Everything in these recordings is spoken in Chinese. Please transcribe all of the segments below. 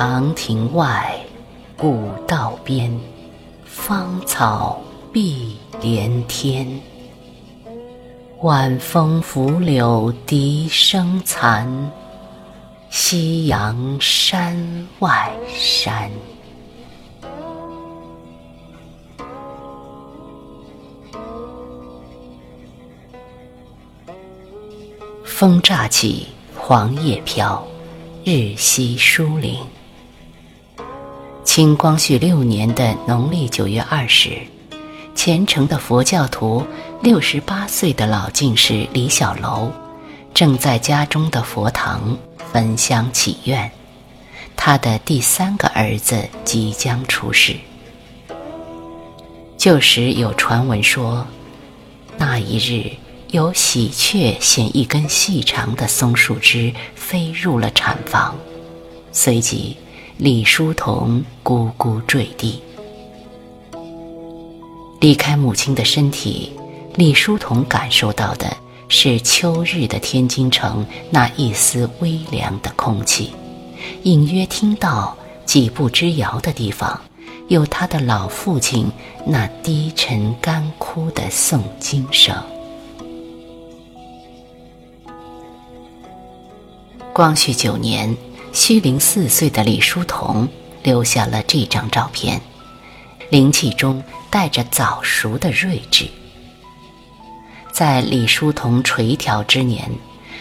长亭外，古道边，芳草碧连天。晚风拂柳笛声残，夕阳山外山。风乍起，黄叶飘，日西疏林。清光绪六年的农历九月二十，虔诚的佛教徒、六十八岁的老进士李小楼，正在家中的佛堂焚香祈愿，他的第三个儿子即将出世。旧时有传闻说，那一日。有喜鹊衔一根细长的松树枝飞入了产房，随即李叔同咕咕坠地。离开母亲的身体，李叔同感受到的是秋日的天津城那一丝微凉的空气，隐约听到几步之遥的地方有他的老父亲那低沉干枯的诵经声。光绪九年，虚龄四岁的李叔同留下了这张照片，灵气中带着早熟的睿智。在李叔同垂髫之年，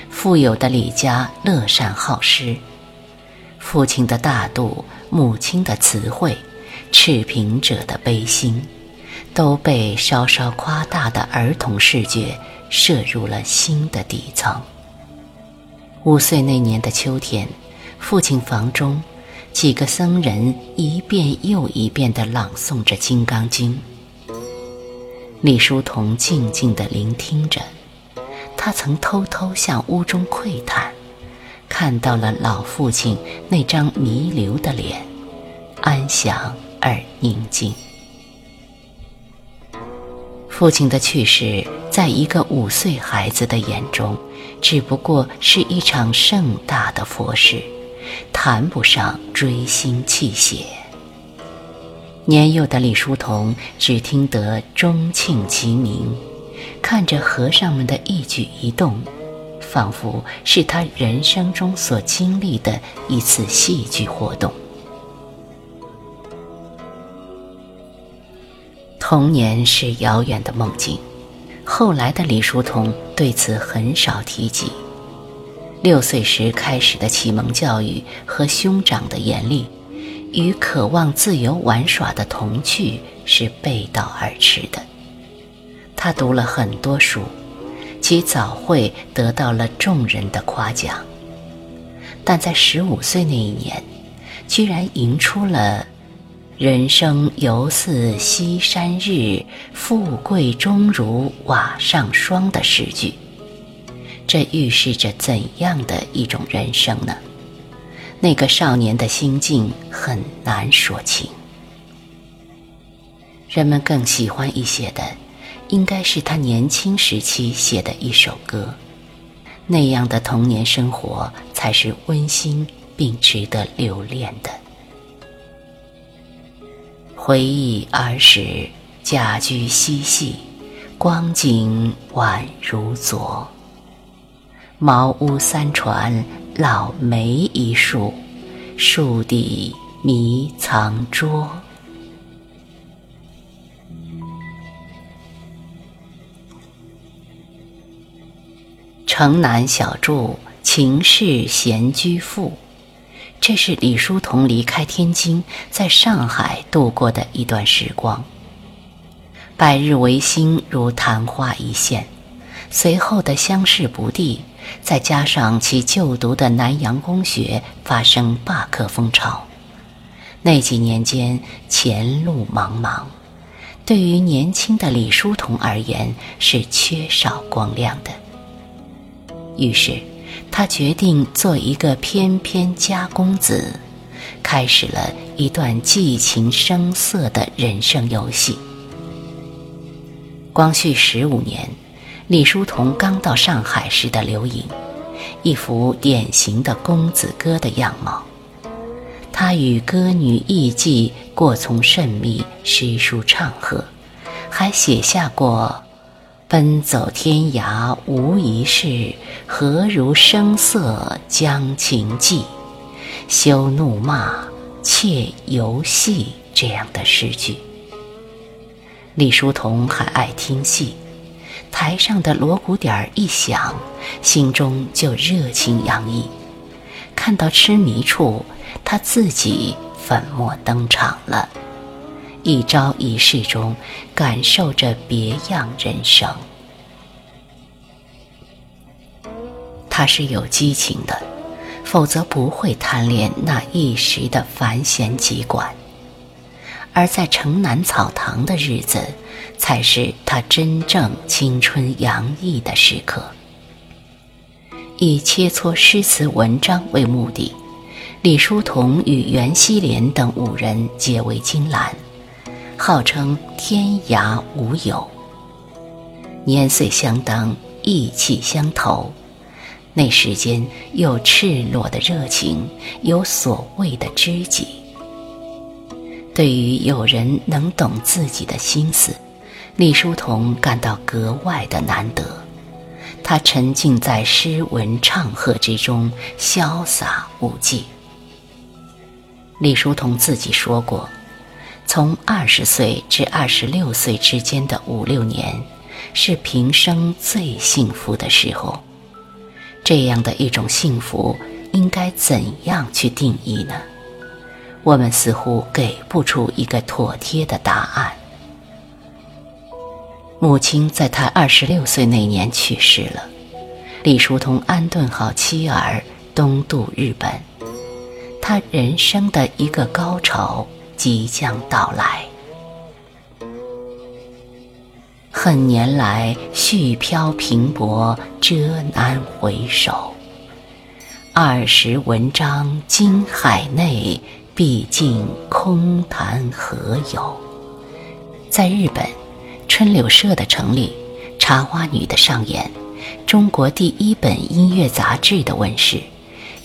富有的李家乐善好施，父亲的大度，母亲的慈惠，赤贫者的悲心，都被稍稍夸大的儿童视觉摄入了心的底层。五岁那年的秋天，父亲房中，几个僧人一遍又一遍地朗诵着《金刚经》。李叔同静静地聆听着，他曾偷偷向屋中窥探，看到了老父亲那张弥留的脸，安详而宁静。父亲的去世，在一个五岁孩子的眼中。只不过是一场盛大的佛事，谈不上追星泣血。年幼的李叔同只听得钟磬齐鸣，看着和尚们的一举一动，仿佛是他人生中所经历的一次戏剧活动。童年是遥远的梦境。后来的李叔同对此很少提及。六岁时开始的启蒙教育和兄长的严厉，与渴望自由玩耍的童趣是背道而驰的。他读了很多书，其早会得到了众人的夸奖，但在十五岁那一年，居然吟出了。人生犹似西山日，富贵终如瓦上霜的诗句，这预示着怎样的一种人生呢？那个少年的心境很难说清。人们更喜欢一些的，应该是他年轻时期写的一首歌，那样的童年生活才是温馨并值得留恋的。回忆儿时家居嬉戏，光景宛如昨。茅屋三船老梅一树，树底迷藏桌。城南小筑，秦氏闲居赋。这是李叔同离开天津，在上海度过的一段时光。百日维新如昙花一现，随后的相视不第，再加上其就读的南洋公学发生罢课风潮，那几年间前路茫茫，对于年轻的李叔同而言是缺少光亮的。于是。他决定做一个翩翩家公子，开始了一段寄情声色的人生游戏。光绪十五年，李叔同刚到上海时的留影，一幅典型的公子哥的样貌。他与歌女艺妓过从甚密，诗书唱和，还写下过“奔走天涯无一事，何如声色将情寄？羞怒骂，妾游戏”这样的诗句。李叔同还爱听戏，台上的锣鼓点儿一响，心中就热情洋溢。看到痴迷处，他自己粉墨登场了，一朝一夕中感受着别样人生。他是有激情的，否则不会贪恋那一时的繁闲几管。而在城南草堂的日子，才是他真正青春洋溢的时刻。以切磋诗词文章为目的，李叔同与袁希濂等五人结为金兰，号称天涯无友。年岁相当，意气相投，那时间有赤裸的热情，有所谓的知己。对于有人能懂自己的心思，李叔同感到格外的难得。他沉浸在诗文唱和之中，潇洒无忌。李叔同自己说过，从二十岁至二十六岁之间的五六年，是平生最幸福的时候。这样的一种幸福，应该怎样去定义呢？我们似乎给不出一个妥帖的答案。母亲在他二十六岁那年去世了，李叔同安顿好妻儿，东渡日本，他人生的一个高潮即将到来。恨年来絮飘平薄，遮难回首。二十文章惊海内。毕竟空谈何有？在日本，春柳社的成立，茶花女的上演，中国第一本音乐杂志的问世，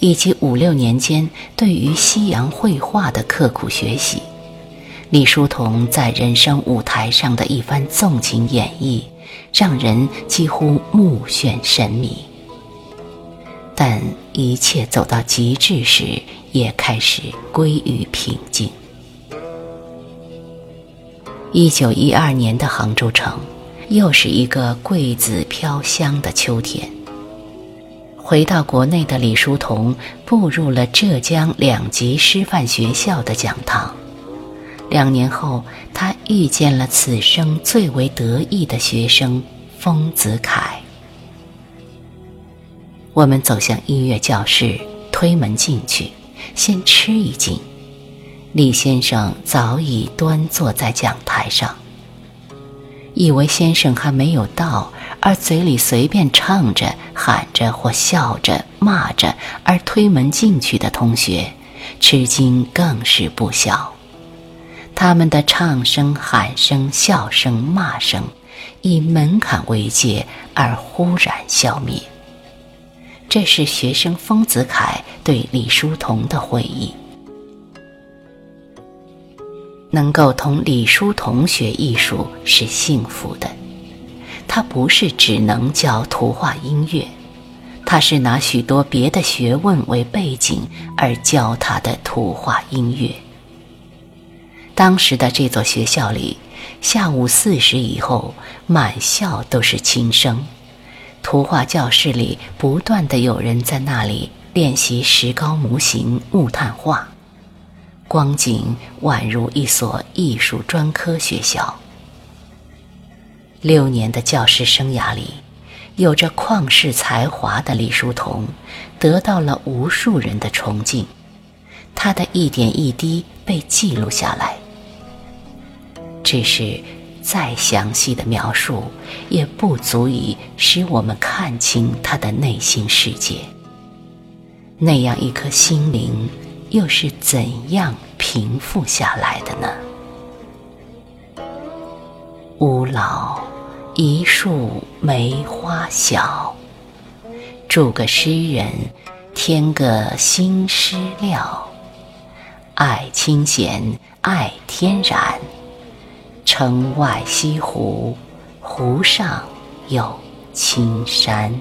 以及五六年间对于西洋绘画的刻苦学习，李叔同在人生舞台上的一番纵情演绎，让人几乎目眩神迷。但一切走到极致时，也开始归于平静。一九一二年的杭州城，又是一个桂子飘香的秋天。回到国内的李叔同步入了浙江两级师范学校的讲堂。两年后，他遇见了此生最为得意的学生丰子恺。我们走向音乐教室，推门进去，先吃一惊。李先生早已端坐在讲台上，以为先生还没有到，而嘴里随便唱着、喊着或笑着、骂着，而推门进去的同学，吃惊更是不小。他们的唱声、喊声、笑声、骂声，以门槛为界而忽然消灭。这是学生丰子恺对李叔同的回忆。能够同李叔同学艺术是幸福的，他不是只能教图画音乐，他是拿许多别的学问为背景而教他的图画音乐。当时的这座学校里，下午四时以后，满校都是琴声。图画教室里不断的有人在那里练习石膏模型、木炭画，光景宛如一所艺术专科学校。六年的教师生涯里，有着旷世才华的李叔同，得到了无数人的崇敬，他的一点一滴被记录下来。只是。再详细的描述，也不足以使我们看清他的内心世界。那样一颗心灵，又是怎样平复下来的呢？吾老一树梅花小，住个诗人添个新诗料。爱清闲，爱天然。城外西湖，湖上有青山。